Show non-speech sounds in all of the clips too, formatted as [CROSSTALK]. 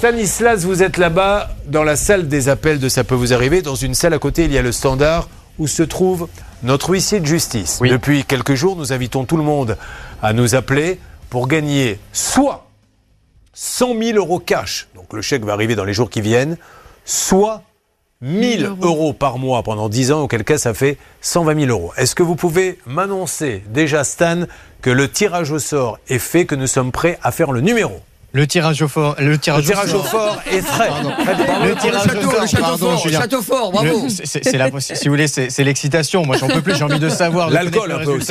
Stanislas, vous êtes là-bas dans la salle des appels de Ça peut vous arriver. Dans une salle à côté, il y a le standard où se trouve notre huissier de justice. Oui. Depuis quelques jours, nous invitons tout le monde à nous appeler pour gagner soit 100 000 euros cash, donc le chèque va arriver dans les jours qui viennent, soit 1000 euros. euros. par mois pendant 10 ans, auquel cas ça fait 120 000 euros. Est-ce que vous pouvez m'annoncer déjà, Stan, que le tirage au sort est fait, que nous sommes prêts à faire le numéro? Le tirage au fort. Le tirage, Le tirage au fort est frais. Le tirage le château, au sort, le château pardon, fort, Julien. château fort, bravo. C'est- la si vous voulez, c'est l'excitation. Moi, j'en peux plus. J'ai envie de savoir. L'alcool, un le peu. Donc,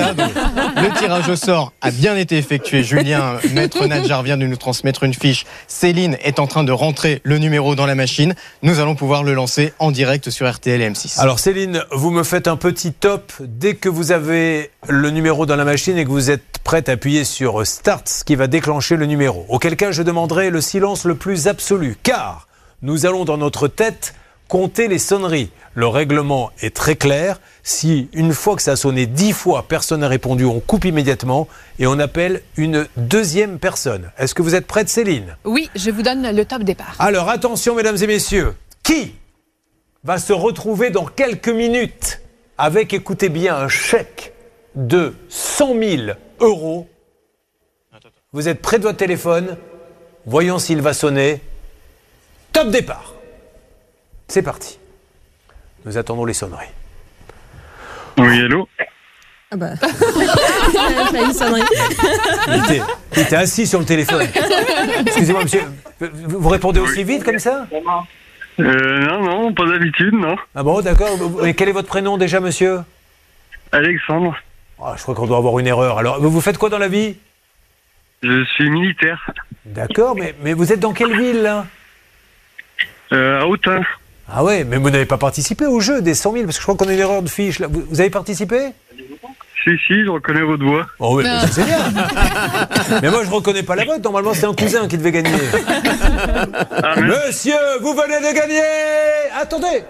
le tirage au sort a bien été effectué. Julien, maître Nadjar vient de nous transmettre une fiche. Céline est en train de rentrer le numéro dans la machine. Nous allons pouvoir le lancer en direct sur RTL et M6. Alors Céline, vous me faites un petit top dès que vous avez le numéro dans la machine et que vous êtes prête à appuyer sur Start, ce qui va déclencher le numéro. Auquel cas, je demanderai le silence le plus absolu, car nous allons dans notre tête compter les sonneries. Le règlement est très clair. Si une fois que ça a sonné dix fois, personne n'a répondu, on coupe immédiatement et on appelle une deuxième personne. Est-ce que vous êtes prête, Céline? Oui, je vous donne le top départ. alors attention, mesdames et messieurs, qui va se retrouver dans quelques minutes? Avec, écoutez bien, un chèque de 100 000 euros Vous êtes près de votre téléphone, voyons s'il va sonner. Top départ. C'est parti. Nous attendons les sonneries. Oui, hello Ah bah. [LAUGHS] Il était, il était assis sur le téléphone. Excusez-moi, monsieur. Vous vous répondez aussi vite comme ça? Euh, Non, non, pas d'habitude, non. Ah bon, d'accord. Et quel est votre prénom déjà, monsieur? Alexandre, Ah, Je crois qu'on doit avoir une erreur. Alors, vous faites quoi dans la vie? Je suis militaire D'accord, mais, mais vous êtes dans quelle ville là? Euh, à Autun. Ah ouais, mais vous n'avez pas participé au jeu des 100 000 parce que je crois qu'on a une erreur de fiche là. Vous, vous avez participé? Si, si, je reconnais votre voix. Oh oui, mais c'est bien. [LAUGHS] mais moi je reconnais pas la vôtre. Normalement c'est un cousin qui devait gagner. Ah, mais- Monsieur, vous venez de gagner. Attendez,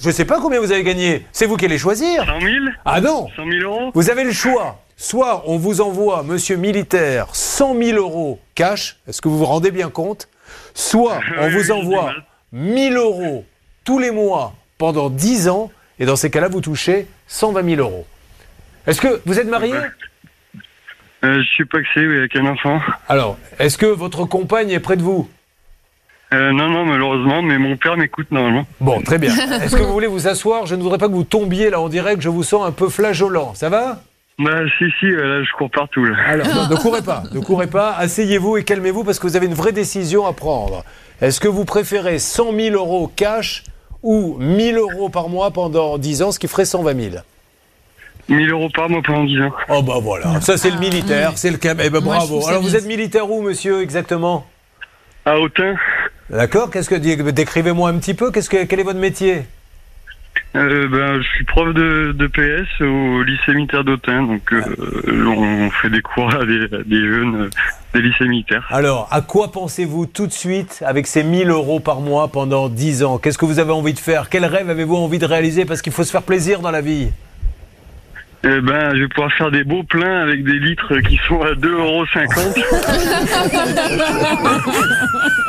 je sais pas combien vous avez gagné. C'est vous qui allez choisir. 100 000 Ah non, 100 000 euros vous avez le choix. Soit on vous envoie, monsieur militaire, 100 000 euros cash. Est-ce que vous vous rendez bien compte? Soit [LAUGHS] on vous envoie du 1000 euros tous les mois pendant 10 ans. Et dans ces cas-là, vous touchez 120 000 euros. Est-ce que vous êtes marié? Euh, Je suis paxé, oui, avec un enfant. Alors, est-ce que votre compagne est près de vous? Euh, non, non, malheureusement, mais mon père m'écoute normalement. Bon, très bien. [LAUGHS] Est-ce que vous voulez vous asseoir? Je ne voudrais pas que vous tombiez là en direct. Je vous sens un peu flageolant. Ça va? Bah, si, si, euh, là, je cours partout, là. Alors, non, ne [LAUGHS] courez pas, ne courez pas, asseyez-vous et calmez-vous parce que vous avez une vraie décision à prendre. Est-ce que vous préférez 100 000 euros cash ou 1000 euros par mois pendant 10 ans, ce qui ferait 120 000 1000 euros par mois pendant 10 ans. Oh bah voilà, ça c'est le militaire, c'est le cam. Eh ben bravo. Alors vous êtes militaire où, monsieur, exactement? À Autun D'accord Qu'est-ce que décrivez-moi un petit peu Qu'est-ce que quel est votre métier euh, ben, je suis prof de, de PS au lycée militaire d'Autun, donc euh, on fait des cours à des, à des jeunes euh, des lycées militaires. Alors, à quoi pensez-vous tout de suite avec ces 1000 euros par mois pendant 10 ans? Qu'est-ce que vous avez envie de faire? Quel rêve avez-vous envie de réaliser? Parce qu'il faut se faire plaisir dans la vie. Eh ben, je vais pouvoir faire des beaux pleins avec des litres qui sont à 2,50 euros. [LAUGHS]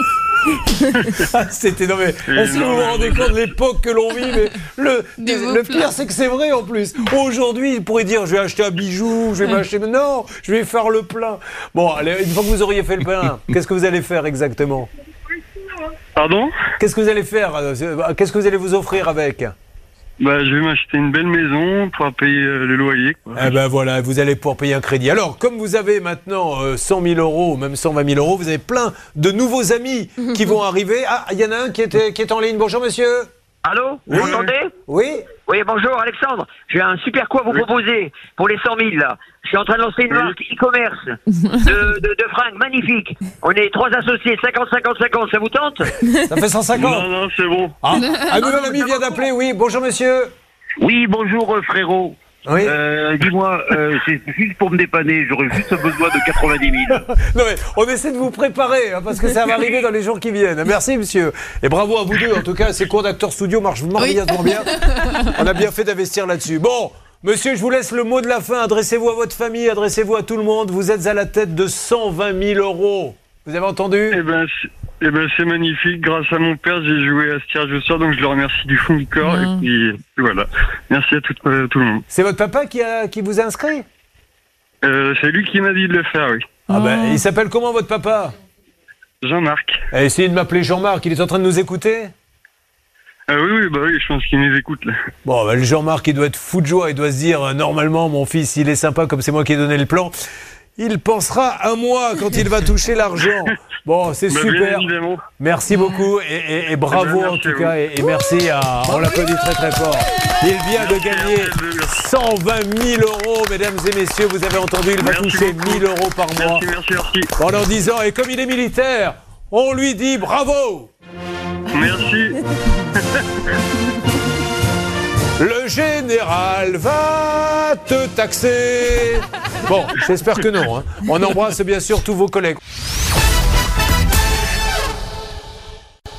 [LAUGHS] Ah, C'était non mais est-ce que vous vous rendez compte de l'époque que l'on vit mais le, [LAUGHS] pire c'est que c'est vrai en plus. Aujourd'hui, il pourrait dire je vais acheter un bijou, je vais m'acheter non, je vais faire le plein. Bon, allez, une fois que vous auriez fait le plein, [LAUGHS] qu'est-ce que vous allez faire exactement? Pardon? Qu'est-ce que vous allez faire euh, c'est- Qu'est-ce que vous allez vous offrir avec? Bah, je vais m'acheter une belle maison pour payer euh, le loyer. Quoi. Eh ben voilà, vous allez pouvoir payer un crédit. Alors, comme vous avez maintenant euh, 100 000 euros, ou même 120 000 euros, vous avez plein de nouveaux amis [LAUGHS] qui vont arriver. Ah, il y en a un qui est, qui est en ligne. Bonjour monsieur. Allô Vous Oui. m'entendez Oui Oui, bonjour Alexandre. J'ai un super coup à vous proposer pour les 100 000 là. Je suis en train de lancer une Oui. marque e-commerce [LAUGHS] de, de, de fringues magnifiques. On est trois associés, 50-50-50, ça vous tente Ça fait 150 Non, non, c'est bon. Ah, [LAUGHS] un nouvel ami vient d'appeler, oui. Bonjour monsieur. Oui, bonjour euh, frérot. Oui. Euh, Dis-moi, euh, c'est juste pour me dépanner, j'aurais juste besoin de 90 000. [LAUGHS] Non mais on essaie de vous préparer hein, parce que ça va arriver dans les jours qui viennent. Merci monsieur. Et bravo à vous deux. En tout cas, ces cours d'acteur studio marchent merveilleusement bien. On a bien fait d'investir là-dessus. Bon, monsieur, je vous laisse le mot de la fin. Adressez-vous à votre famille, adressez-vous à tout le monde. Vous êtes à la tête de 120 000 euros. Vous avez entendu? Eh ben, c'est- Eh ben, c'est magnifique. Grâce à mon père, j'ai joué à ce tirage au sort, donc je le remercie du fond du corps. Mm. Et puis, voilà. Merci à tout, euh, tout le monde. C'est votre papa qui, a, qui vous a inscrit? Euh, c'est lui qui m'a dit de le faire, oui. Ah ben, il s'appelle comment votre papa? Jean-Marc. Eh, Essayez de m'appeler Jean-Marc, il est en train de nous écouter? Ah oui, oui, bah oui, je pense qu'il nous écoute, là. Bon, ben, le Jean-Marc, il doit être fou de joie, il doit se dire, euh, normalement, mon fils, il est sympa comme c'est moi qui ai donné le plan. Il pensera à moi quand il va toucher l'argent. [LAUGHS] Bon, c'est super. Merci beaucoup et, et- et bravo en tout cas et, et merci à on l'applaudit très très fort. Il vient de gagner 120 000 euros, mesdames et messieurs. Vous avez entendu, il va Merci toucher beaucoup. 1000 euros par mois Merci, merci, merci. pendant 10 ans. Et comme il est militaire, on lui dit bravo. Merci. [LAUGHS] Le général va te taxer. Bon, j'espère que non. hein. On embrasse bien sûr tous vos collègues.